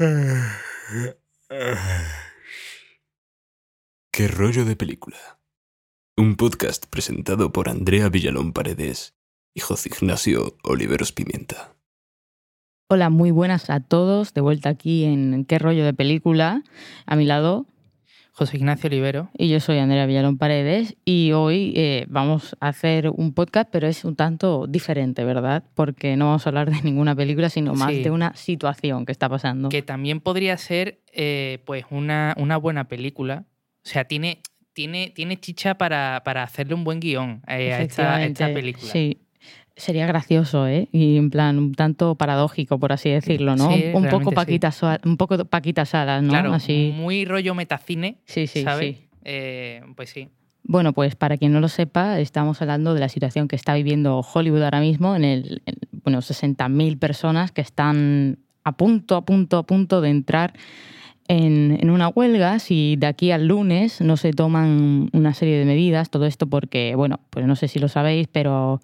¿Qué rollo de película? Un podcast presentado por Andrea Villalón Paredes y José Ignacio Oliveros Pimienta. Hola, muy buenas a todos. De vuelta aquí en ¿Qué rollo de película? A mi lado, José Ignacio Olivero. y yo soy Andrea Villalón Paredes. Y hoy eh, vamos a hacer un podcast, pero es un tanto diferente, ¿verdad? Porque no vamos a hablar de ninguna película, sino más Sí. de una situación que está pasando. Que también podría ser eh, pues una, una buena película. O sea, tiene, tiene, tiene chicha para, para hacerle un buen guion eh, a, esta, a esta película. Sí. Sería gracioso, ¿eh? Y en plan, un tanto paradójico, por así decirlo, ¿no? Sí, un, poco sí. Paquita, Sua- un poco Paquita Salas, ¿no? Claro, Así. muy rollo metacine, Sí, sí, ¿sabes? sí. Eh, pues sí. Bueno, pues para quien no lo sepa, estamos hablando de la situación que está viviendo Hollywood ahora mismo, en el, en, bueno, 60.000 personas que están a punto, a punto, a punto de entrar en, en una huelga si de aquí al lunes no se toman una serie de medidas. Todo esto porque, bueno, pues no sé si lo sabéis, pero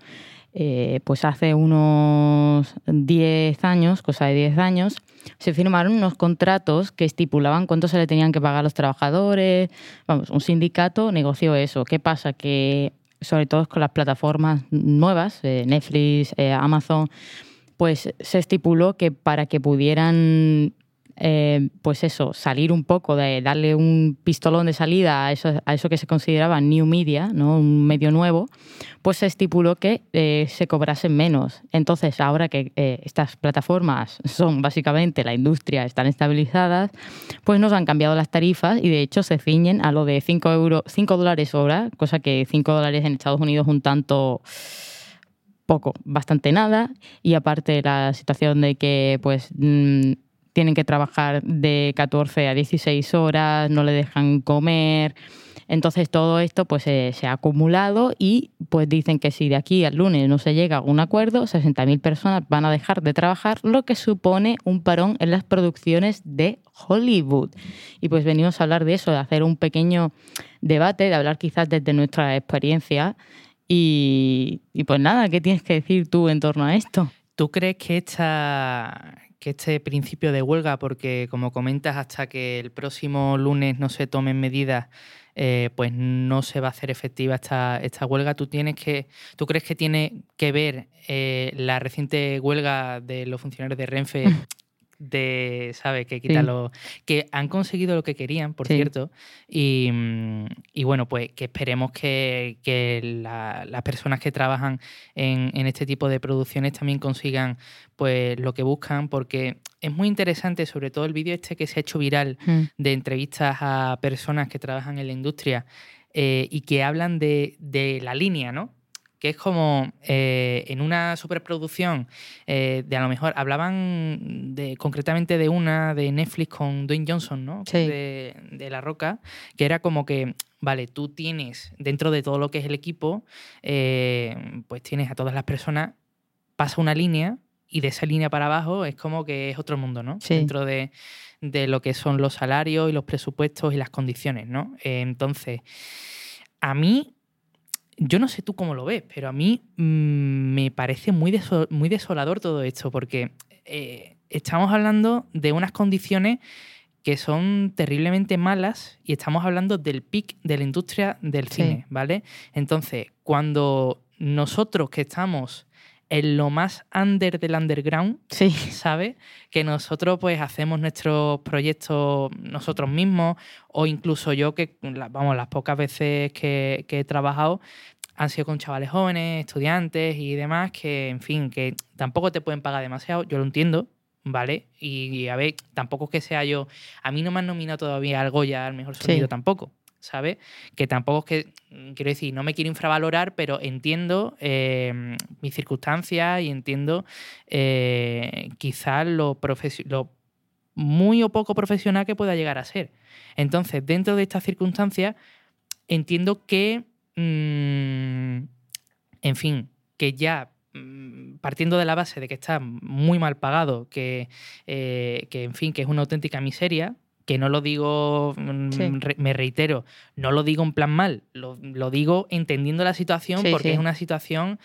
eh, pues hace unos 10 años, cosa de 10 años, se firmaron unos contratos que estipulaban cuánto se le tenían que pagar a los trabajadores. Vamos, un sindicato negoció eso. ¿Qué pasa? Que sobre todo con las plataformas nuevas, eh, Netflix, eh, Amazon, pues se estipuló que para que pudieran eh, pues eso, salir un poco de darle un pistolón de salida a eso, que se consideraba new media, ¿no? un medio nuevo, pues se estipuló que eh, se cobrasen menos. Entonces, ahora que eh, estas plataformas son básicamente la industria, están estabilizadas, pues nos han cambiado las tarifas y de hecho se ciñen a lo de 5, euro, 5 dólares hora, cosa que 5 dólares en Estados Unidos un tanto poco, bastante nada, y aparte la situación de que pues mm, tienen que trabajar de 14 a 16 horas, no le dejan comer. Entonces todo esto pues se ha acumulado y pues dicen que si de aquí al lunes no se llega a un acuerdo, 60.000 personas van a dejar de trabajar, lo que supone un parón en las producciones de Hollywood. Y pues venimos a hablar de eso, de hacer un pequeño debate, de hablar quizás desde nuestra experiencia. Y pues nada, ¿qué tienes que decir tú en torno a esto? ¿Tú crees que, esta, que este principio de huelga, porque como comentas, hasta que el próximo lunes no se tomen medidas, eh, pues no se va a hacer efectiva esta, esta huelga? ¿Tú, tienes que, ¿Tú crees que tiene que ver eh, la reciente huelga de los funcionarios de Renfe? de, ¿sabes? Que Sí. los- que han conseguido lo que querían, por Sí. cierto, y, mm, y bueno, pues que esperemos que, que la- las personas que trabajan en, en este tipo de producciones también consigan pues lo que buscan, porque es muy interesante, sobre todo el vídeo este que se ha hecho viral Mm. de entrevistas a personas que trabajan en la industria eh, y que hablan de, de la línea, ¿no? Que es como eh, en una superproducción, eh, de a lo mejor hablaban de, concretamente de una de Netflix con Dwayne Johnson, ¿no? Sí. De, de La Roca, que era como que, vale, tú tienes dentro de todo lo que es el equipo, eh, pues tienes a todas las personas, pasa una línea y de esa línea para abajo es como que es otro mundo, ¿no? Sí. Dentro de, de lo que son los salarios y los presupuestos y las condiciones, ¿no? Entonces, a mí, yo no sé tú cómo lo ves, pero a mí mm, me parece muy, deso- muy desolador todo esto, porque eh, estamos hablando de unas condiciones que son terriblemente malas y estamos hablando del pic de la industria del Sí. cine, ¿vale? Entonces, cuando nosotros que estamos en lo más under del underground, Sí, ¿sabes? Que nosotros pues hacemos nuestros proyectos nosotros mismos o incluso yo que, vamos, las pocas veces que, que he trabajado han sido con chavales jóvenes, estudiantes y demás que, en fin, que tampoco te pueden pagar demasiado, yo lo entiendo, ¿vale? Y, y, a ver, tampoco es que sea yo, a mí no me han nominado todavía al Goya al mejor Sí. sonido tampoco. ¿Sabes? Que tampoco es que, mm, quiero decir, no me quiero infravalorar, pero entiendo eh, mis circunstancias y entiendo eh, quizás lo, muy o poco profesional que pueda llegar a ser. Entonces, dentro de estas circunstancias, entiendo que, mm, en fin, que ya mm, partiendo de la base de que está muy mal pagado, que, eh, que en fin, que es una auténtica miseria, que no lo digo, mm, Sí. re- me reitero, no lo digo en plan mal, lo, lo digo entendiendo la situación Sí, porque sí. es una situación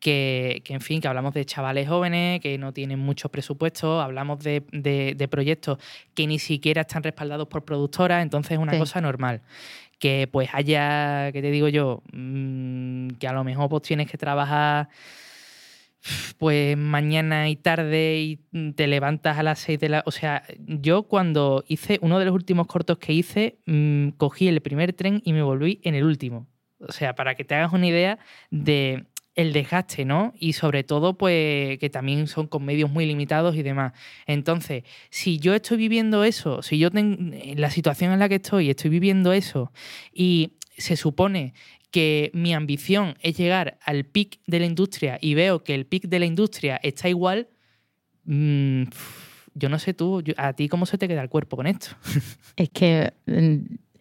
que, que, en fin, que hablamos de chavales jóvenes que no tienen mucho presupuesto, hablamos de, de- de proyectos que ni siquiera están respaldados por productoras, entonces es una Sí. cosa normal. Que pues haya, que te digo yo, Mm, que a lo mejor pues tienes que trabajar pues mañana y tarde y te levantas a las 6 de la... O sea, yo cuando hice uno de los últimos cortos que hice, mm, cogí el primer tren y me volví en el último. O sea, para que te hagas una idea de el desgaste, ¿no? Y sobre todo, pues, que también son con medios muy limitados y demás. Entonces, si yo estoy viviendo eso, si yo tengo en la situación en la que estoy, estoy viviendo eso, y se supone que mi ambición es llegar al pic de la industria y veo que el pic de la industria está igual, mm, yo no sé tú, a ti cómo se te queda el cuerpo con esto. Es que mm,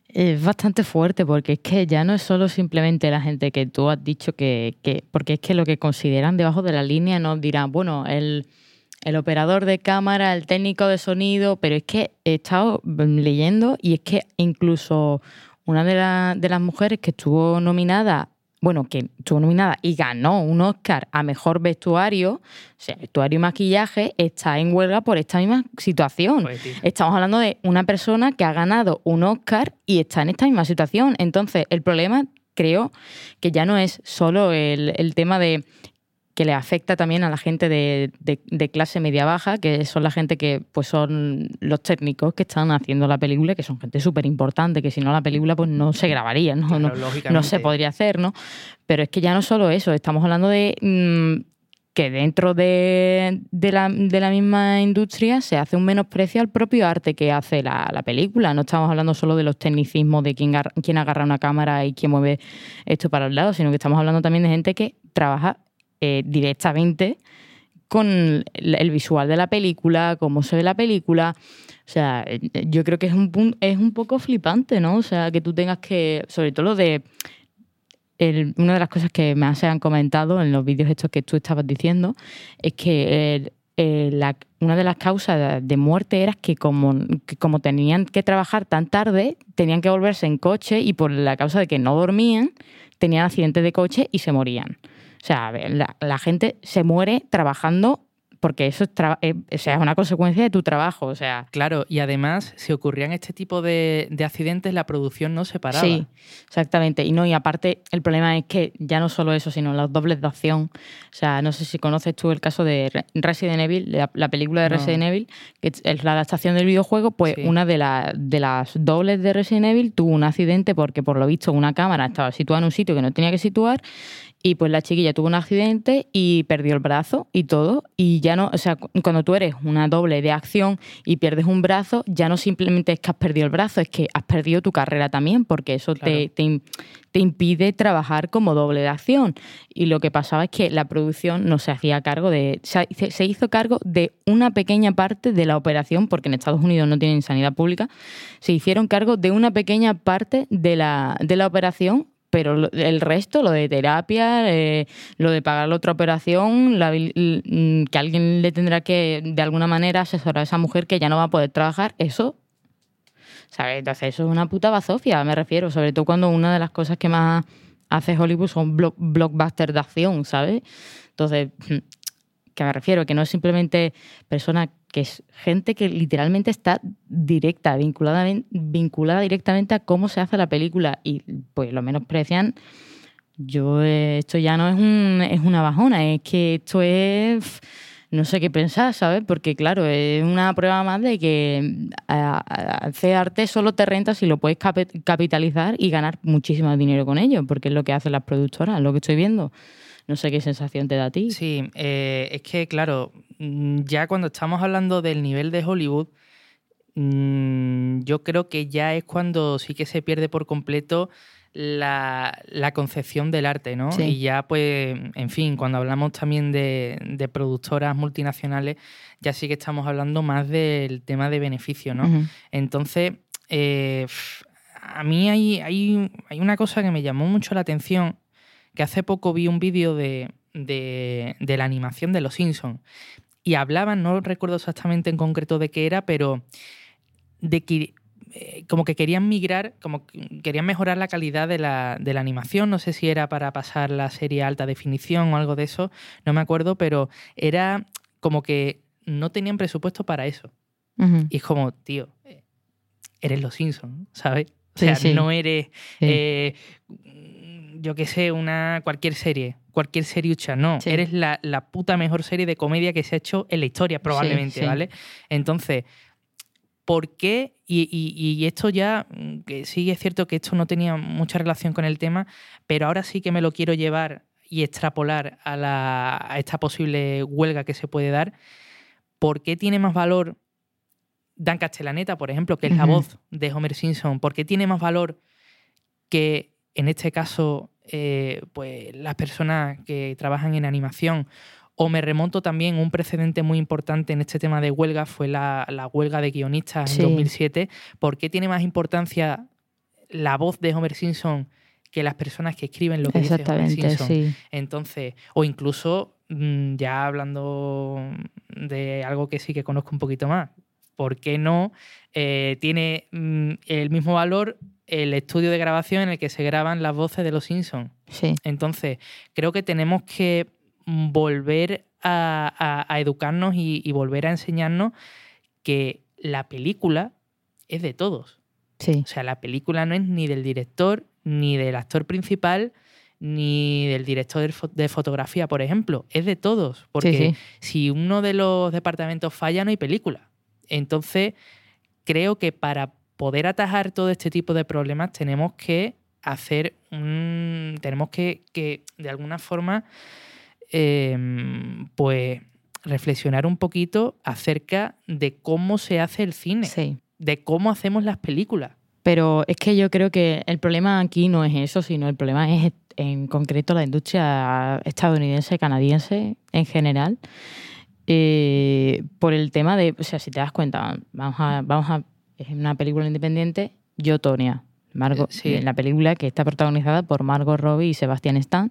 es bastante fuerte porque es que ya no es solo simplemente la gente que tú has dicho que, que- porque es que lo que consideran debajo de la línea nos dirán, bueno, el, el operador de cámara, el técnico de sonido, pero es que he estado mm, leyendo y es que incluso una de, la- de las mujeres que estuvo nominada, bueno, que estuvo nominada y ganó un Oscar a mejor vestuario, o sea, vestuario y maquillaje, está en huelga por esta misma situación. Pues, Estamos hablando de una persona que ha ganado un Oscar y está en esta misma situación. Entonces, el problema creo que ya no es solo el, el tema de que le afecta también a la gente de, de- de clase media baja, que son la gente que pues son los técnicos que están haciendo la película, que son gente súper importante, que si no la película pues no se grabaría, ¿no? claro, no, no se podría hacer, ¿no? Pero es que ya no solo eso, estamos hablando de mm, que dentro de, de la, de la misma industria se hace un menosprecio al propio arte que hace la, la película. No estamos hablando solo de los tecnicismos de quién, quién agarra una cámara y quién mueve esto para el lado, sino que estamos hablando también de gente que trabaja eh, directamente con el, visual de la película, cómo se ve la película. O sea, eh, yo creo que es un, es un poco flipante, ¿no? O sea, que tú tengas que, sobre todo lo de una de las cosas que más se han comentado en los vídeos estos que tú estabas diciendo es que una de las causas de, de muerte era que como, que como tenían que trabajar tan tarde, tenían que volverse en coche y por la causa de que no dormían, tenían accidentes de coche y se morían. Sea, la gente se muere trabajando porque eso es, traba- eh, o sea, es una consecuencia de tu trabajo. O sea, Claro, y además, si ocurrían este tipo de, de accidentes, la producción no se paraba. Sí, exactamente. Y no, y aparte, el problema es que ya no solo eso, sino los dobles de acción. O sea, no sé si conoces tú el caso de Re- Resident Evil, la, la película de No. Resident Evil, que es la adaptación del videojuego, pues Sí. una de, la- de las dobles de Resident Evil tuvo un accidente porque por lo visto una cámara estaba situada en un sitio que no tenía que situar y pues la chiquilla tuvo un accidente y perdió el brazo y todo. Y ya no, o sea, cu- cuando tú eres una doble de acción y pierdes un brazo, ya no simplemente es que has perdido el brazo, es que has perdido tu carrera también, porque eso te, Claro. te, im- te impide trabajar como doble de acción. Y lo que pasaba es que la producción no se hacía cargo de. Se, se hizo cargo de una pequeña parte de la operación, porque en Estados Unidos no tienen sanidad pública. Se hicieron cargo de una pequeña parte de la, de la operación pero el resto, lo de terapia, eh, lo de pagar la otra operación, la mm, que alguien le tendrá que de alguna manera asesorar a esa mujer que ya no va a poder trabajar, eso, ¿sabes? Entonces eso es una puta bazofia, me refiero, sobre todo cuando una de las cosas que más hace Hollywood son blo- blockbusters de acción, ¿sabes? Entonces, que me refiero, que no es simplemente persona, que es gente que literalmente está directa, vinculada, vinculada directamente a cómo se hace la película y pues lo menosprecian. Yo, eh, esto ya no es, un, es una bajona, es que esto es, no sé qué pensar, ¿sabes? Porque claro, es una prueba más de que hacer arte solo te renta si lo puedes capi- capitalizar y ganar muchísimo dinero con ello, porque es lo que hacen las productoras, lo que estoy viendo. No sé qué sensación te da a ti. Sí, eh, es que, claro, mm, ya cuando estamos hablando del nivel de Hollywood, mm, yo creo que ya es cuando sí que se pierde por completo la, la concepción del arte, ¿no? Sí. Y ya, pues, en fin, cuando hablamos también de, de productoras multinacionales, ya sí que estamos hablando más del tema de beneficio, ¿no? Entonces, eh, a mí hay, hay, hay una cosa que me llamó mucho la atención, que hace poco vi un vídeo de, de, de la animación de Los Simpsons y hablaban, no recuerdo exactamente en concreto de qué era, pero de que eh, como que querían migrar, como que querían mejorar la calidad de la, de la animación. No sé si era para pasar la serie a alta definición o algo de eso, no me acuerdo, pero era como que no tenían presupuesto para eso. Y es como, tío, eh, eres los Simpsons, ¿sabes? O Sí, sea, sí. no eres, Sí. eh, yo qué sé, una cualquier serie, cualquier seriucha, no. Sí. Eres la, la puta mejor serie de comedia que se ha hecho en la historia, probablemente, sí. ¿vale? Entonces, ¿por qué? Y, y- y esto ya, mm, que sí es cierto que esto no tenía mucha relación con el tema, pero ahora sí que me lo quiero llevar y extrapolar a, la, a esta posible huelga que se puede dar. ¿Por qué tiene más valor Dan Castellaneta, por ejemplo, que es la voz de Homer Simpson? ¿Por qué tiene más valor que en este caso eh, pues las personas que trabajan en animación? O me remonto también un precedente muy importante en este tema de huelga, fue la, la huelga de guionistas Sí. en 2007. ¿Por qué tiene más importancia la voz de Homer Simpson que las personas que escriben lo que dice Homer Exactamente, Simpson? sí. Entonces, o incluso mm, ya hablando de algo que sí que conozco un poquito más, ¿por qué no eh, tiene mm, el mismo valor el estudio de grabación en el que se graban las voces de los Simpsons? Sí, Entonces, creo que tenemos que volver a, a- a educarnos y, y volver a enseñarnos que la película es de todos. sí. O sea, la película no es ni del director, ni del actor principal, ni del director de fo- de fotografía, por ejemplo. Es de todos. Porque sí. si uno de los departamentos falla, no hay película. Entonces, creo que para poder atajar todo este tipo de problemas tenemos que hacer un. tenemos que, que de alguna forma, eh, pues, reflexionar un poquito acerca de cómo se hace el cine, Sí. de cómo hacemos las películas. Pero es que yo creo que el problema aquí no es eso, sino el problema es en concreto la industria estadounidense, canadiense en general. eh, por el tema de, o sea, si te das cuenta, vamos a, vamos a, es una película independiente, Yo, Tonia, Margot, Eh, sí. la película que está protagonizada por Margot Robbie y Sebastian Stan.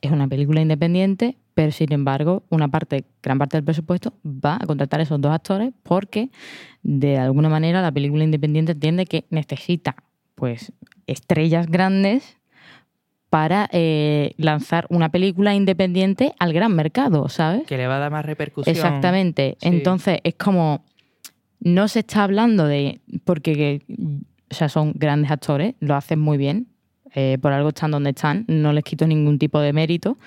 Es una película independiente, pero sin embargo, una parte, gran parte del presupuesto va a contratar a esos dos actores porque de alguna manera la película independiente entiende que necesita pues estrellas grandes para eh, lanzar una película independiente al gran mercado, ¿sabes? Que le va a dar más repercusión. Exactamente. Sí. Entonces es como no se está hablando de porque o sea, son grandes actores, lo hacen muy bien, eh, por algo están donde están, no les quito ningún tipo de mérito,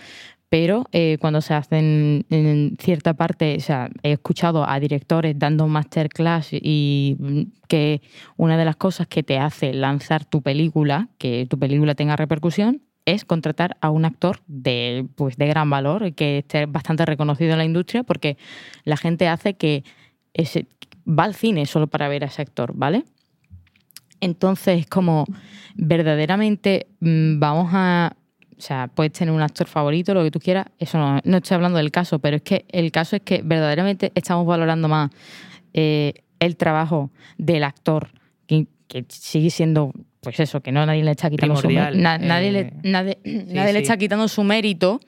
pero eh, cuando se hacen en cierta parte, o sea, he escuchado a directores dando masterclass y que una de las cosas que te hace lanzar tu película, que tu película tenga repercusión, es contratar a un actor de, pues, de gran valor, que esté bastante reconocido en la industria, porque la gente hace que va al cine solo para ver a ese actor, ¿vale? Entonces, como verdaderamente mm, vamos a. O sea, puedes tener un actor favorito, lo que tú quieras. Eso no, no estoy hablando del caso, pero es que el caso es que verdaderamente estamos valorando más eh, el trabajo del actor, que, que sigue siendo, pues eso, que no nadie le está quitando su nadie le, eh, nadie, nadie le está quitando su mérito,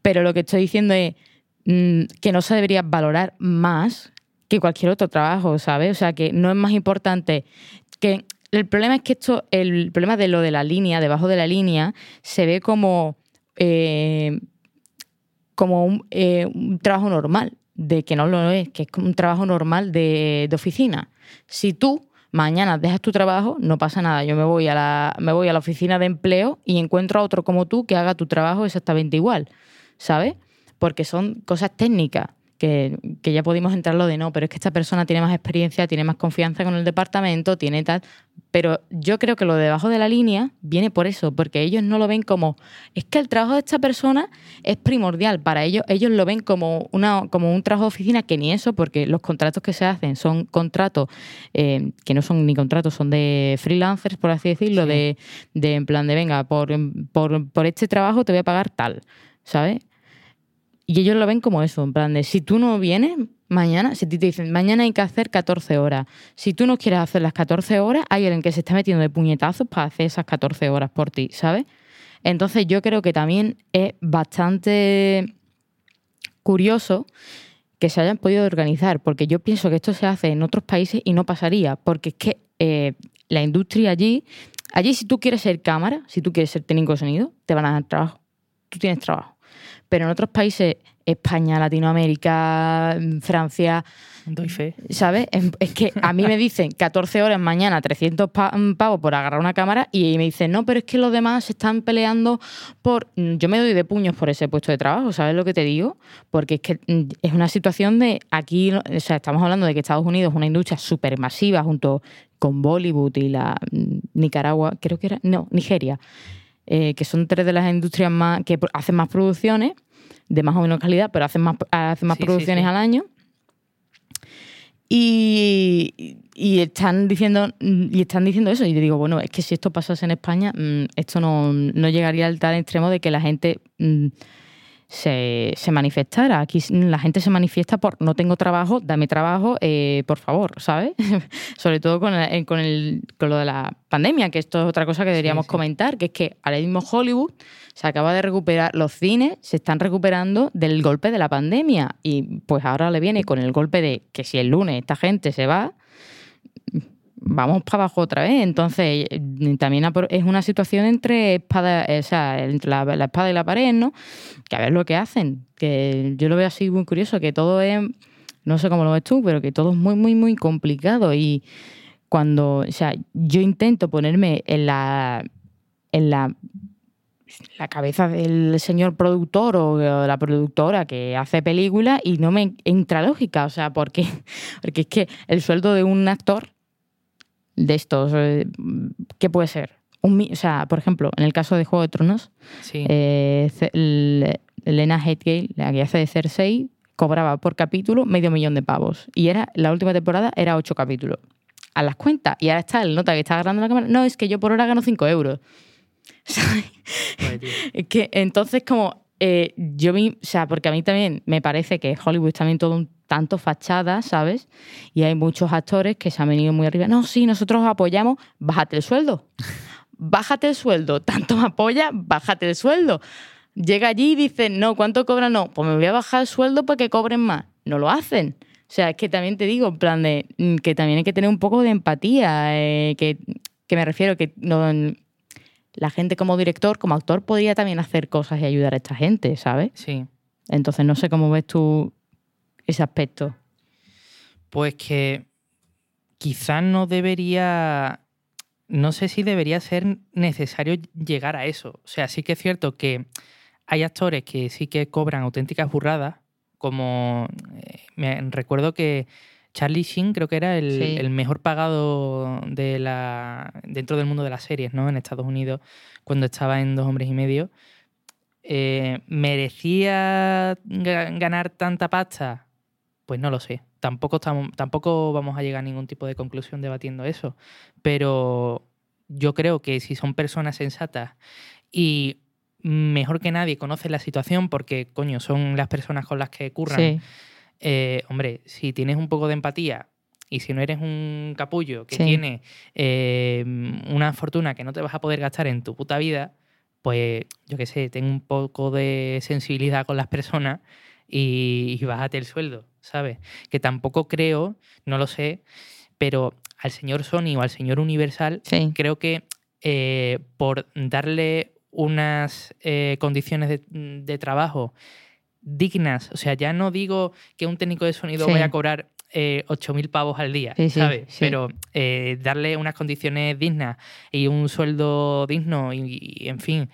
pero lo que estoy diciendo es mm, que no se debería valorar más que cualquier otro trabajo, ¿sabes? O sea, que no es más importante que el problema es que esto, el problema de lo de la línea, debajo de la línea, se ve como, eh, como un, eh, un trabajo normal, de que no lo es, que es un trabajo normal de, de oficina. Si tú mañana dejas tu trabajo, no pasa nada. Yo me voy a la, me voy a la oficina de empleo y encuentro a otro como tú que haga tu trabajo exactamente igual, ¿sabes? Porque son cosas técnicas que, que ya pudimos entrarlo de no, pero es que esta persona tiene más experiencia, tiene más confianza con el departamento, tiene tal. Pero yo creo que lo de debajo de la línea viene por eso, porque ellos no lo ven como. Es que el trabajo de esta persona es primordial para ellos. Ellos lo ven como, una, como un trabajo de oficina, que ni eso, porque los contratos que se hacen son contratos eh, que no son ni contratos, son de freelancers, por así decirlo, Sí. de, de en plan de venga, por, por, por este trabajo te voy a pagar tal, ¿sabes? Y ellos lo ven como eso, en plan de si tú no vienes mañana, si te dicen mañana hay que hacer 14 horas, si tú no quieres hacer las 14 horas, hay alguien que se está metiendo de puñetazos para hacer esas 14 horas por ti, ¿sabes? Entonces yo creo que también es bastante curioso que se hayan podido organizar, porque yo pienso que esto se hace en otros países y no pasaría, porque es que eh, la industria allí, allí si tú quieres ser cámara, si tú quieres ser técnico de sonido, te van a dar trabajo. Tú tienes trabajo. Pero en otros países, España, Latinoamérica, Francia, Doy fe. ¿sabes? Es que a mí me dicen 14 horas mañana, 300 pa- mm, pavos por agarrar una cámara y me dicen, no, pero es que los demás se están peleando por... Mm, Yo me doy de puños por ese puesto de trabajo, ¿sabes lo que te digo? Porque es que mm, es una situación de aquí, o sea, estamos hablando de que Estados Unidos es una industria súper masiva junto con Bollywood y la mm, Nicaragua, creo que era, no, Nigeria, eh, que son tres de las industrias más que hacen más producciones, de más o menos calidad, pero hacen más, hacen más Sí, sí, producciones sí. al año. Y, y están diciendo y están diciendo eso y yo digo bueno es que si esto pasase en España mm, esto no, no llegaría al tal extremo de que la gente mm, se, se manifestara aquí la gente se manifiesta por no tengo trabajo dame trabajo eh, por favor sabes sobre todo con, el- con, el, con lo de la pandemia que esto es otra cosa que deberíamos sí. comentar que es que ahora mismo Hollywood se acaba de recuperar los cines se están recuperando del golpe de la pandemia y pues ahora le viene con el golpe de que si el lunes esta gente se va vamos para abajo otra vez. Entonces eh, también es una situación entre espada eh, o sea entre la, la espada y la pared no que a ver lo que hacen que yo lo veo así muy curioso que todo es no sé cómo lo ves tú pero que todo es muy muy muy complicado. Y cuando o sea yo intento ponerme en la en la la cabeza del señor productor o la productora que hace películas y no me entra lógica, o sea, porque, porque es que el sueldo de un actor de estos, eh, ¿qué puede ser? Un, o sea, por ejemplo, en el caso de Juego de Tronos, Sí. eh, Ce- L- Lena Headgate, la que hace de Cersei, cobraba por capítulo medio millón de pavos. Y era la última temporada era ocho capítulos. A las cuentas. Y ahora está el nota que está agarrando la cámara. No, es que yo por hora gano cinco euros. Que entonces como eh, yo vi, o sea, porque a mí también me parece que Hollywood es también todo un tanto fachada, ¿sabes? Y hay muchos actores que se han venido muy arriba. No, sí, nosotros os apoyamos, bájate el sueldo. Bájate el sueldo. Tanto apoya, bájate el sueldo. Llega allí y dice, no, ¿cuánto cobran? No, pues me voy a bajar el sueldo para que cobren más. No lo hacen. O sea, es que también te digo, en plan de mm, que también hay que tener un poco de empatía, eh, que, que me refiero que no, la gente como director, como actor, podría también hacer cosas y ayudar a esta gente, ¿sabes? Sí. Entonces no sé cómo ves tú ese aspecto. Pues que quizás no debería, no sé si debería ser necesario llegar a eso. O sea, sí que es cierto que hay actores que sí que cobran auténticas burradas, como eh, me recuerdo que Charlie Sheen creo que era el, Sí. el mejor pagado de la, dentro del mundo de las series, ¿no? En Estados Unidos, cuando estaba en Dos Hombres y Medio. Eh, ¿Merecía ga- ganar tanta pasta? Pues no lo sé. Tampoco, estamos, tampoco vamos a llegar a ningún tipo de conclusión debatiendo eso. Pero yo creo que si son personas sensatas y mejor que nadie conocen la situación, porque, coño, son las personas con las que curran, Sí, eh, hombre, si tienes un poco de empatía y si no eres un capullo que Sí. tiene eh, una fortuna que no te vas a poder gastar en tu puta vida, pues yo qué sé, ten un poco de sensibilidad con las personas y, y bájate el sueldo, ¿sabes? Que tampoco creo, no lo sé, pero al señor Sony o al señor Universal sí. creo que eh, por darle unas eh, condiciones de, de trabajo dignas, o sea, ya no digo que un técnico de sonido Sí. vaya a cobrar eh, 8.000 pavos al día, Sí, sí, ¿sabes? sí. Pero eh, darle unas condiciones dignas y un sueldo digno y, y, en fin,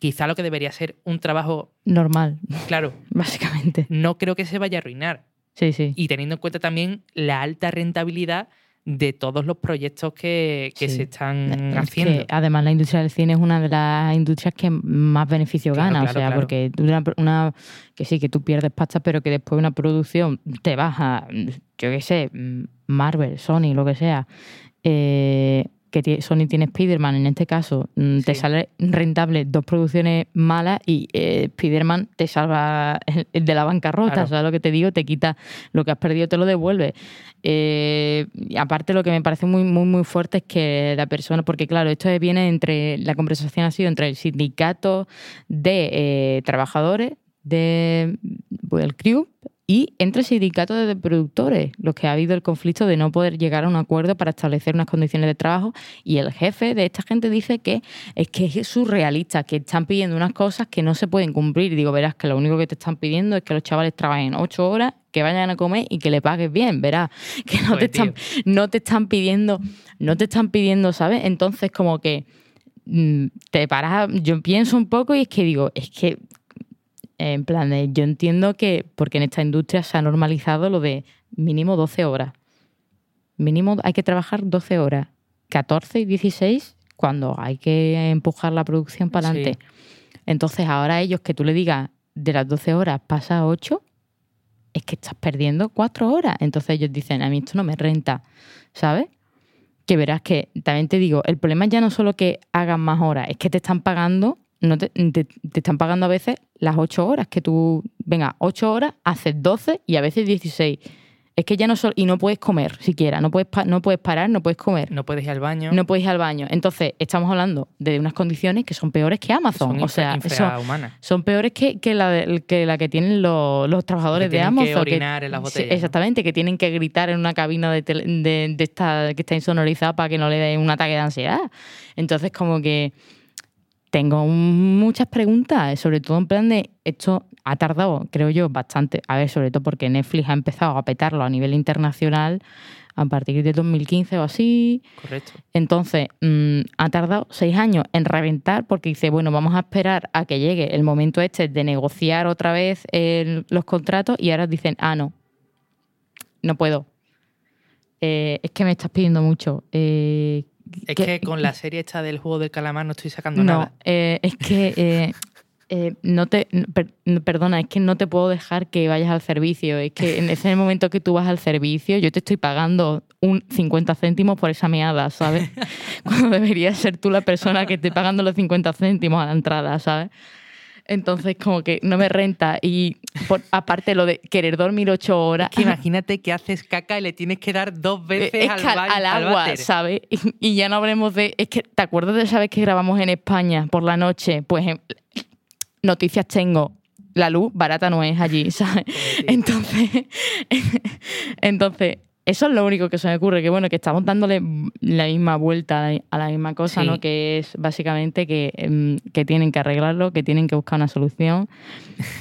quizá lo que debería ser un trabajo, Normal, claro, básicamente. no creo que se vaya a arruinar. Sí, sí. Y teniendo en cuenta también la alta rentabilidad de todos los proyectos que, que Sí. se están Es haciendo. que, además, la industria del cine es una de las industrias que más beneficio Claro, gana. claro, o sea, claro. porque tú una, una- que sí, que tú pierdes pasta, pero que después una producción te baja, yo qué sé, Marvel, Sony, lo que sea. eh, que Sony tiene Spider-Man, en este caso, mm, te sale rentable dos producciones malas y eh, Spider-Man te salva el- de la bancarrota. Claro. ¿Sabes lo que te digo? Te quita lo que has perdido, te lo devuelve. Eh, y aparte, lo que me parece muy, muy, muy fuerte es que la persona, porque claro, esto viene entre, la conversación ha sido entre el sindicato de eh, trabajadores de, del CRIU y entre sindicatos de productores, los que ha habido el conflicto de no poder llegar a un acuerdo para establecer unas condiciones de trabajo. Y el jefe de esta gente dice que es que es surrealista, que están pidiendo unas cosas que no se pueden cumplir. Digo, verás que lo único que te están pidiendo es que los chavales trabajen ocho horas, que vayan a comer y que le pagues bien, verás. Que no, te, Pues, tío. están, no te están pidiendo, no te están pidiendo, ¿sabes? Entonces, como que mm, te paras, yo pienso un poco y es que digo, es que en plan de, yo entiendo que, porque en esta industria se ha normalizado lo de mínimo 12 horas. Mínimo hay que trabajar 12 horas. 14 y 16 cuando hay que empujar la producción para Sí. adelante. Entonces ahora ellos que tú le digas de las 12 horas pasa a 8, es que estás perdiendo 4 horas. Entonces ellos dicen, a mí esto no me renta, ¿sabes? Que verás que, también te digo, el problema ya no solo que hagan más horas, es que te están pagando, no te, te- te están pagando a veces las 8 horas, que tú, venga, 8 horas, haces 12 y a veces 16. Es que ya no solo, y no puedes comer siquiera, no puedes, no puedes parar, no puedes comer. No puedes ir al baño. No puedes ir al baño. Entonces, estamos hablando de unas condiciones que son peores que Amazon. son o sea, son, son peores que, que la, de- que la que tienen los, los trabajadores Que de tienen que Amazon. orinar en las sí, botellas, ¿no? exactamente, que tienen que gritar en una cabina de, tele- de, de esta que está insonorizada para que no le dé un ataque de ansiedad. Entonces, como que tengo muchas preguntas, sobre todo en plan de esto ha tardado, creo yo, bastante. A ver, sobre todo porque Netflix ha empezado a petarlo a nivel internacional a partir de 2015 o así. Correcto. Entonces, mm, ha tardado seis años en reventar porque dice, bueno, vamos a esperar a que llegue el momento este de negociar otra vez el- los contratos y ahora dicen, ah, no, no puedo. Eh, es que me estás pidiendo mucho. Eh, Es ¿qué- que con la serie esta del juego del calamar no estoy sacando no, nada. eh, es que eh, eh, no te, per- perdona, es que no te puedo dejar que vayas al servicio. Es que en ese momento que tú vas al servicio, yo te estoy pagando un 50 céntimos por esa meada, ¿sabes? Cuando deberías ser tú la persona que esté pagando los 50 céntimos a la entrada, ¿sabes? Entonces, como que no me renta. Y por- aparte, lo de querer dormir ocho horas. Que imagínate que haces caca y le tienes que dar dos veces es al, al, agua. ¿sabes? Y, y ya no hablemos de. Es que, ¿te acuerdas de esa vez que grabamos en España por la noche? Pues em, noticias tengo. La luz barata no es allí, ¿sabes? Entonces, entonces, eso es lo único que se me ocurre, que bueno, que estamos dándole la misma vuelta a la- misma cosa, Sí. ¿no? Que es básicamente que, em, que tienen que arreglarlo, que tienen que buscar una solución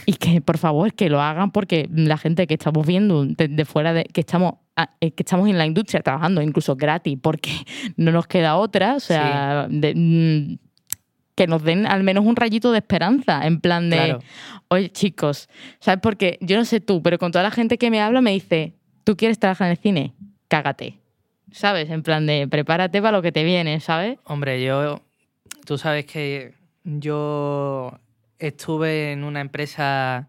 y que por favor que lo hagan porque la gente que estamos viendo desde fuera de que estamos eh, que estamos en la industria trabajando incluso gratis porque no nos queda otra, o sea, de- mm, que nos den al menos un rayito de esperanza, en plan de, Claro. oye chicos, ¿sabes? Porque yo no sé tú, pero con toda la gente que me habla me dice, ¿tú quieres trabajar en el cine? Cágate, ¿sabes? En plan de, prepárate para lo que te viene, ¿sabes? Hombre, yo. Tú sabes que yo estuve en una empresa,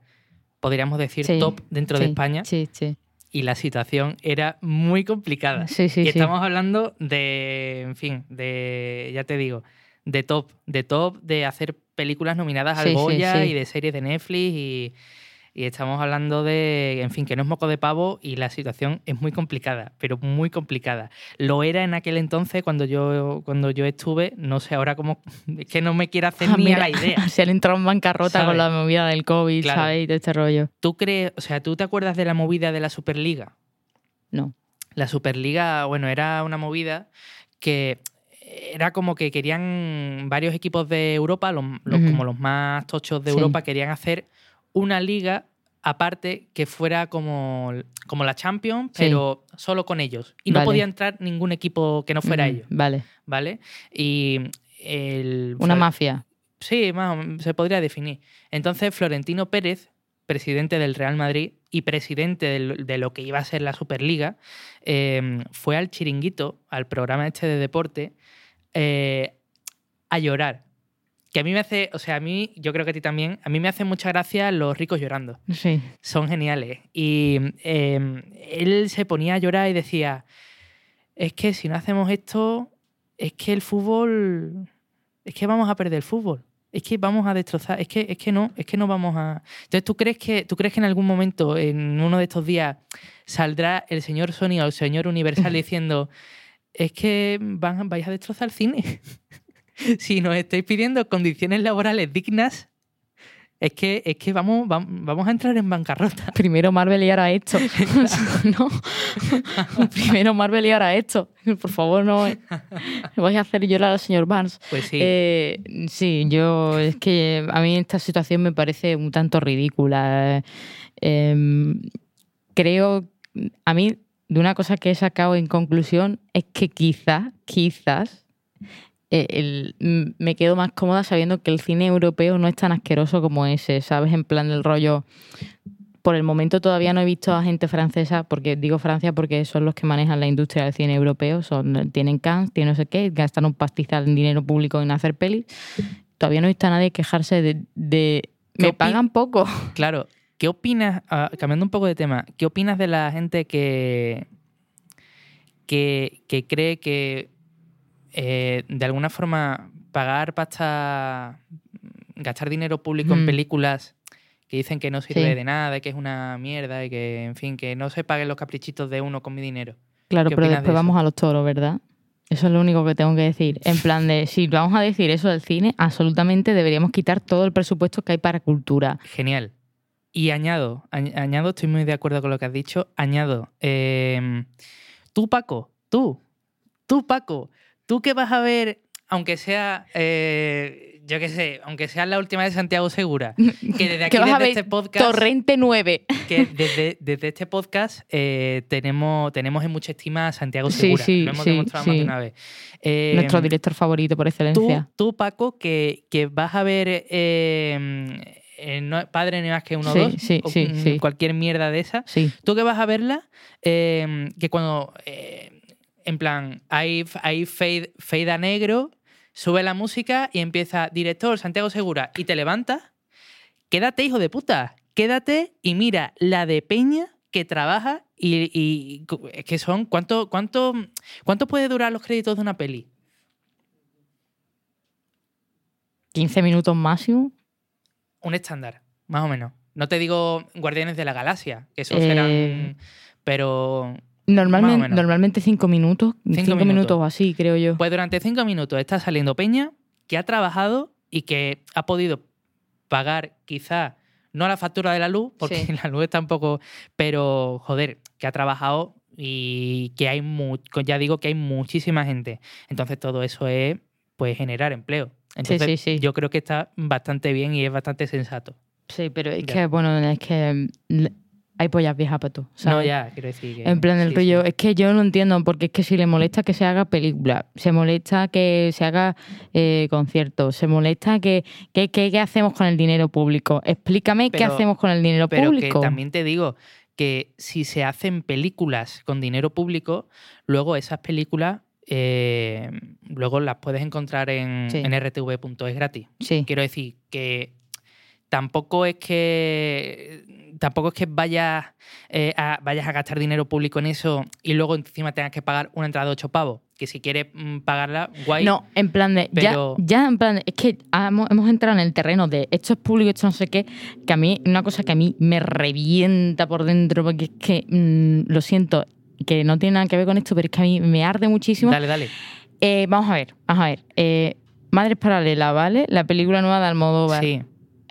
podríamos decir, Sí, top dentro de España Sí, sí. y la situación era muy complicada. Sí, sí, y estamos hablando de, en fin, de, ya te digo, de top, de top, de hacer películas nominadas al Goya y de series de Netflix y, y estamos hablando de, en fin, que no es moco de pavo y la situación es muy complicada, pero muy complicada. Lo era en aquel entonces cuando yo, cuando yo estuve, no sé ahora cómo, es que no me quiero hacer Ah, ni mira, a la idea. Se han entrado en bancarrota con la movida del COVID, Claro. ¿sabes? Y de este rollo. ¿Tú crees, o sea, tú te acuerdas de la movida de la Superliga? No. La Superliga, bueno, era una movida que era como que querían varios equipos de Europa, los, como los más tochos de Sí. Europa, querían hacer una liga aparte que fuera como, como la Champions, Sí. pero solo con ellos. Y no podía entrar ningún equipo que no fuera Mm, ellos, Vale. ¿vale? Y el... Una Flor- mafia. Sí, más o menos, se podría definir. Entonces, Florentino Pérez, presidente del Real Madrid y presidente del- de lo que iba a ser la Superliga, eh, fue al chiringuito, al programa este de deporte, eh, a llorar. Que a mí me hace, o sea, a mí, yo creo que a ti también, a mí me hace mucha gracia los ricos llorando. Sí. Son geniales. Y eh, él se ponía a llorar y decía, es que si no hacemos esto, es que el fútbol, es que vamos a perder el fútbol. Es que vamos a destrozar, es que, es que no, es que no vamos a. Entonces, ¿tú crees que, ¿tú crees que en algún momento, en uno de estos días, saldrá el señor Sony o el señor Universal diciendo es que van, vais a destrozar el cine? si nos estáis pidiendo condiciones laborales dignas, Es que, es que vamos, vam- vamos a entrar en bancarrota. Primero Marvel y ahora esto. no. Primero Marvel y ahora esto. Por favor, no. Voy a hacer llorar al señor Barnes. Pues sí. Eh, sí, yo es que a mí esta situación me parece un tanto ridícula. Eh, creo, a mí, de una cosa que he sacado en conclusión es que quizás, quizás, eh, el- me quedo más cómoda sabiendo que el cine europeo no es tan asqueroso como ese, ¿sabes? En plan del rollo. Por el momento todavía no he visto a gente francesa, porque digo Francia porque son los que manejan la industria del cine europeo, son, tienen Cannes, tienen no sé qué, gastan un pastizal en dinero público en hacer pelis. Todavía no he visto a nadie quejarse de... de ¿Qué me pagan poco. Claro, ¿qué opinas, ah, cambiando un poco de tema, qué opinas de la gente que, que, que cree que eh, de alguna forma pagar pasta, gastar dinero público en Mm. películas que dicen que no sirve Sí. de nada, y que es una mierda y que, en fin, que no se paguen los caprichitos de uno con mi dinero? Claro, ¿Qué pero de después vamos a los toros, ¿verdad? Eso es lo único que tengo que decir. En plan de, si vamos a decir eso del cine, absolutamente deberíamos quitar todo el presupuesto que hay para cultura. Genial. Y añado, añ- añado, estoy muy de acuerdo con lo que has dicho, añado, eh, tú Paco, tú, tú Paco, tú que vas a ver, aunque sea, eh, yo qué sé, aunque sea la última de Santiago Segura, que desde aquí, a desde ver este podcast, Torrente 9. que desde, desde este podcast eh, tenemos, tenemos en mucha estima a Santiago Sí, Segura, sí, lo hemos sí, demostrado más de sí. una vez. Eh, Nuestro director favorito por excelencia. tú, Paco, que, que vas a ver eh, eh, no- Padre ni más que uno Sí, dos, sí, o, sí, mm, sí. cualquier mierda de esa, Sí. tú que vas a verla, eh, que cuando, eh, en plan, hay, hay fade, fade a negro, sube la música y empieza director Santiago Segura y te levantas, quédate, hijo de puta, quédate y mira la de Peña que trabaja y, y es que son, ¿cuánto, cuánto, ¿cuánto puede durar los créditos de una peli? 15 minutos máximo. un estándar, más o menos. No te digo Guardianes de la Galaxia, que esos Eh, eran. Pero. Normalmente, normalmente 5 minutos. Cinco 5 minutos. minutos o así, creo yo. Pues durante cinco minutos está saliendo Peña, que ha trabajado y que ha podido pagar quizá no la factura de la luz, porque Sí. la luz está un poco. Pero, joder, que ha trabajado y que hay mu- ya digo que hay muchísima gente. Entonces todo eso es pues generar empleo. Entonces sí, sí. yo creo que está bastante bien y es bastante sensato. Sí, pero es Ya. que, bueno, es que mm, hay pollas viejas para tú. No, ya, quiero decir que. En plan, el sí, rollo, sí. es que yo no entiendo, porque es que si le molesta que se haga película, se molesta que se haga eh, conciertos, se molesta que, que, que- ¿qué hacemos con el dinero público? Explícame qué hacemos con el dinero Pero público. que también te digo que si se hacen películas con dinero público, luego esas películas eh, luego las puedes encontrar en, Sí. en rtv.es gratis. Sí, Quiero decir que tampoco es que tampoco es que vayas, eh, a, vayas a gastar dinero público en eso y luego encima tengas que pagar una entrada de 8 pavos. Que si quieres mm, pagarla, guay. No, en plan de. Pero- Ya, ya en plan. de- es que hemos, hemos entrado en el terreno de esto es público, esto no sé qué. Que a mí, una cosa que a mí me revienta por dentro, porque es que. mm, lo siento, que no tiene nada que ver con esto, pero es que a mí me arde muchísimo. Dale, dale. Eh, vamos a ver, vamos a ver. Eh, Madres Paralelas, ¿vale? La película nueva de Almodóvar. Sí.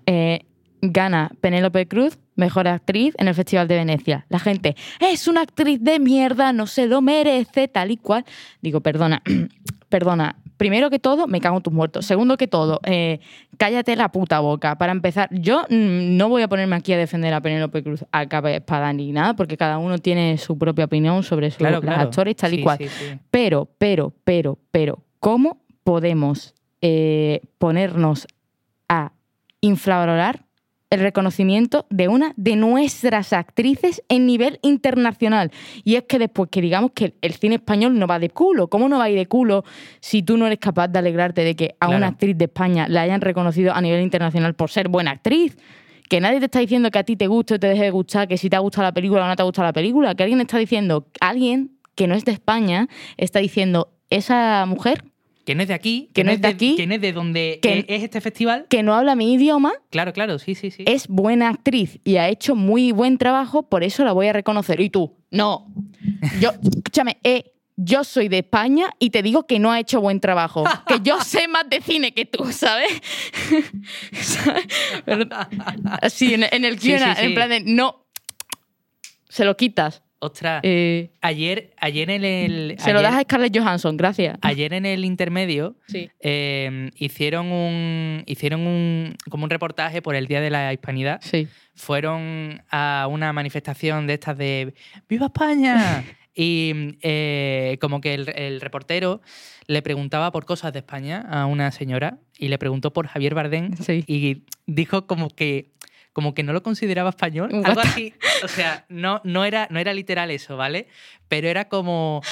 Eh, gana Penélope Cruz, mejor actriz en el Festival de Venecia. La gente, es una actriz de mierda, no se lo merece, tal y cual. Digo, perdona, perdona. Primero que todo, me cago en tus muertos. Segundo que todo, eh, cállate la puta boca. Para empezar, yo mm, no voy a ponerme aquí a defender a Penélope Cruz a capa de espada ni nada, porque cada uno tiene su propia opinión sobre sus Claro, actores, tal y Sí, cual. sí, sí. Pero, pero, pero, pero, ¿cómo podemos eh, ponernos a infravalorar el reconocimiento de una de nuestras actrices en nivel internacional? Y es que después que digamos que el cine español no va de culo, ¿cómo no va a ir de culo si tú no eres capaz de alegrarte de que a Claro. una actriz de España la hayan reconocido a nivel internacional por ser buena actriz? Que nadie te está diciendo que a ti te guste o te deje de gustar, que si te ha gustado la película o no te ha gustado la película, que alguien está diciendo, alguien que no es de España está diciendo, esa mujer Que no es de aquí. Que no es de aquí, Que no es de donde que- es- es este festival. que no habla mi idioma Claro, claro, sí, sí, sí. es buena actriz y ha hecho muy buen trabajo, por eso la voy a reconocer. Y tú, no. Yo, escúchame, eh, yo soy de España y te digo que no ha hecho buen trabajo. Que yo sé más de cine que tú, ¿sabes? Así, en, en el Sí, guion, sí, en plan de, no, se lo quitas. Ostras, Eh, ayer, ayer en el. se lo das a Scarlett Johansson, gracias. Ayer en el intermedio Sí. eh, hicieron un. Hicieron un. como un reportaje por el Día de la Hispanidad. Sí. Fueron a una manifestación de estas de ¡Viva España! Y eh, como que el, el reportero le preguntaba por cosas de España a una señora y le preguntó por Javier Bardem Sí. y dijo como que como que no lo consideraba español, What algo así. O sea, no, no, era, no era literal eso, ¿vale? Pero era como...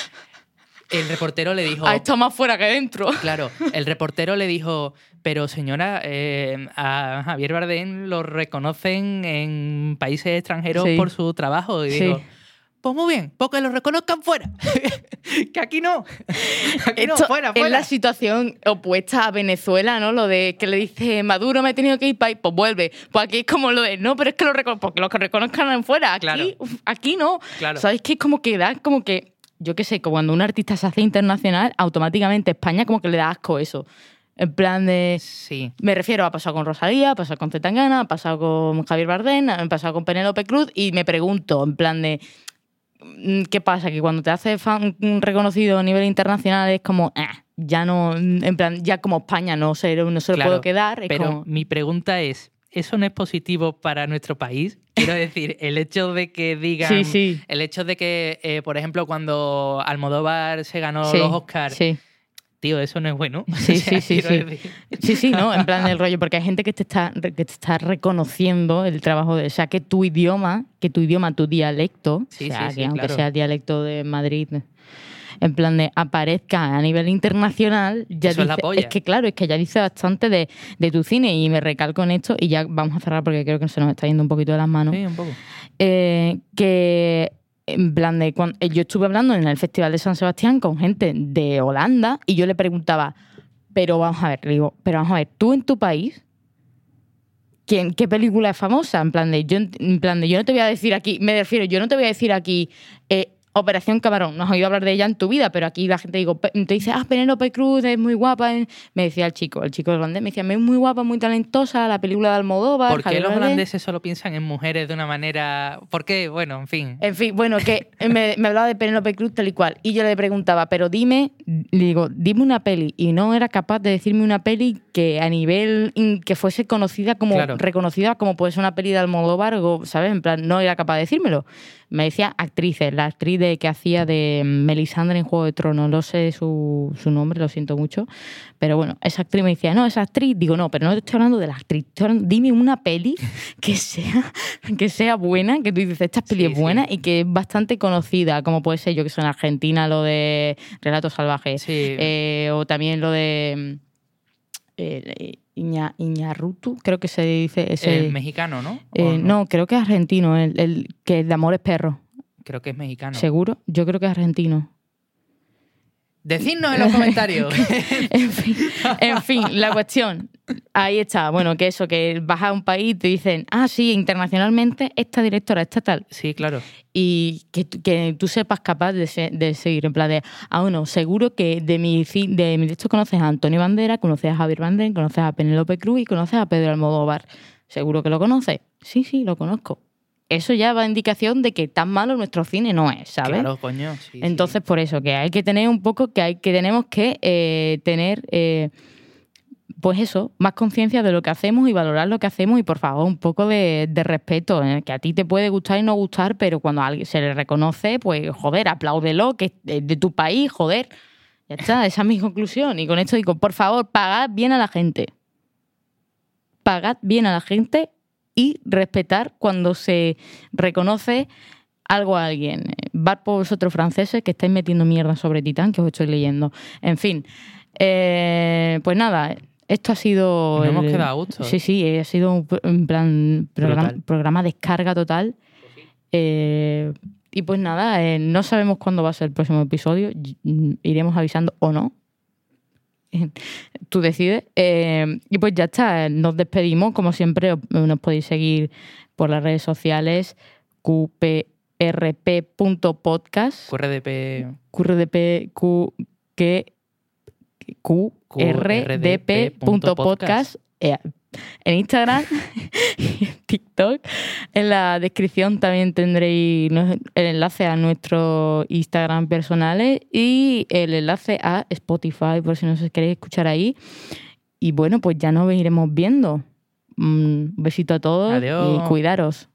El reportero le dijo... Ha estado más fuera que dentro. Claro, el reportero le dijo, pero señora, eh, a Javier Bardem lo reconocen en países extranjeros Sí. por su trabajo. Y Sí. digo, pues muy bien, porque lo reconozcan fuera. que aquí no. Aquí no, fuera, es la situación opuesta a Venezuela, ¿no? Lo de que le dice Maduro me he tenido que ir para pues vuelve. Pues aquí es como lo de, no, pero es que lo porque los que reconozcan en fuera, aquí, Claro. aquí no. Claro. ¿Sabes qué? Es como que da, como que, yo qué sé, como cuando un artista se hace internacional, automáticamente España como que le da asco eso. En plan de... Sí, Me refiero, ha pasado con Rosalía, ha pasado con Zetangana, ha pasado con Javier Bardem, ha pasado con Penélope Cruz y me pregunto, en plan de, ¿qué pasa? Que cuando te haces fan mm, reconocido a nivel internacional es como, "Ah, ya no, mm, en plan, ya como España no se, no se lo puedo quedar. Es pero como, mi pregunta es, ¿eso no es positivo para nuestro país? Quiero decir, el hecho de que digan... sí, sí. El hecho de que, eh, por ejemplo, cuando Almodóvar se ganó sí, los Oscars, Sí, tío, eso no es bueno. Sí, O sea, sí, sí, sí. sí, sí, ¿no? En plan del rollo, porque hay gente que te está, que te está reconociendo el trabajo de, o sea, que tu idioma, que tu idioma, tu dialecto, Sí, o sea, sí, que aunque claro. sea el dialecto de Madrid, en plan de aparezca a nivel internacional, ya Eso es la polla. que claro, es que ya dice bastante de, de tu cine y me recalco en esto y ya vamos a cerrar porque creo que se nos está yendo un poquito de las manos. Sí, un poco. Eh, que en plan de cuan- eh, yo estuve hablando en el Festival de San Sebastián con gente de Holanda y yo le preguntaba, pero vamos a ver, le digo, pero vamos a ver, tú en tu país, ¿quién, ¿qué película es famosa? En plan de, yo, en plan de, yo no te voy a decir aquí, me refiero, yo no te voy a decir aquí, eh, Operación Camarón, no has oído hablar de ella en tu vida, pero aquí la gente digo, te dice, ah, Penélope Cruz es muy guapa. eh". Me decía el chico, el chico holandés, me decía, es muy guapa, muy talentosa, la película de Almodóvar. ¿Por qué los Bardem". holandeses solo piensan en mujeres de una manera...? ¿Por qué? Bueno, en fin. En fin, bueno, que me, me hablaba de Penélope Cruz tal y cual. Y yo le preguntaba, pero dime, le digo, dime una peli. Y no era capaz de decirme una peli que a nivel in- que fuese conocida como, Claro. reconocida como puede ser una peli de Almodóvar, o, ¿sabes? En plan, no era capaz de decírmelo. Me decía actrices, la actriz de, que hacía de Melisandre en Juego de Tronos, no sé su, su nombre, lo siento mucho. Pero bueno, esa actriz me decía, no, esa actriz, digo, no, pero no estoy hablando de la actriz, hablando- dime una peli que sea, que sea buena, que tú dices, esta peli Sí, es sí. buena y que es bastante conocida, como puede ser yo que soy en Argentina, lo de Relatos Salvajes, Sí. eh, o también lo de eh, Iña, Iñarrutu, creo que se dice ese... Es mexicano, ¿no? ¿O eh, no, creo que es argentino, el, el que el de Amores Perros, Creo que es mexicano. ¿seguro? Yo creo que es argentino. Decidnos en los comentarios. en, fin, en fin, la cuestión. Ahí está. Bueno, que eso, que vas a un país y te dicen, ah, sí, internacionalmente esta directora, esta tal. sí, claro. Y que, tú- que tú sepas capaz de, se- de seguir. En plan de, ah, bueno, seguro que de mi, de mi texto conoces a Antonio Bandera, conoces a Javier Bardem, conoces a Penélope Cruz y conoces a Pedro Almodóvar. ¿Seguro que lo conoces? Sí, sí, lo conozco. Eso ya va a indicación de que tan malo nuestro cine no es, ¿sabes? Claro, coño. sí, sí. Entonces, por eso, que hay que tener un poco, que hay que tenemos que eh, tener, eh, pues eso, más conciencia de lo que hacemos y valorar lo que hacemos y por favor, un poco de, de respeto, ¿eh? que a ti te puede gustar y no gustar, pero cuando a alguien se le reconoce, pues joder, apláudelo, que es de tu país, joder. Ya está, esa es mi conclusión. Y con esto digo, por favor, pagad bien a la gente. Pagad bien a la gente y respetar cuando se reconoce algo a alguien. Bad por vosotros franceses que estáis metiendo mierda sobre Titán, que os estoy leyendo. En fin, eh, pues nada, esto ha sido... Nos hemos quedado a gusto. Sí, sí, ha sido un plan programa, programa descarga total. Eh, y pues nada, eh, no sabemos cuándo va a ser el próximo episodio. mm, Iremos avisando o no. Tú decides. Eh, y pues ya está, nos despedimos. Como siempre, os- nos podéis seguir por las redes sociales. QP qrdp.podcast. QRDP. QRDP. Q, que, qrdp.podcast. En Instagram y en TikTok. En la descripción también tendréis el enlace a nuestros Instagram personales y el enlace a Spotify por si nos queréis escuchar ahí. Y bueno, pues ya nos iremos viendo. Un besito a todos Adiós. y cuidaros.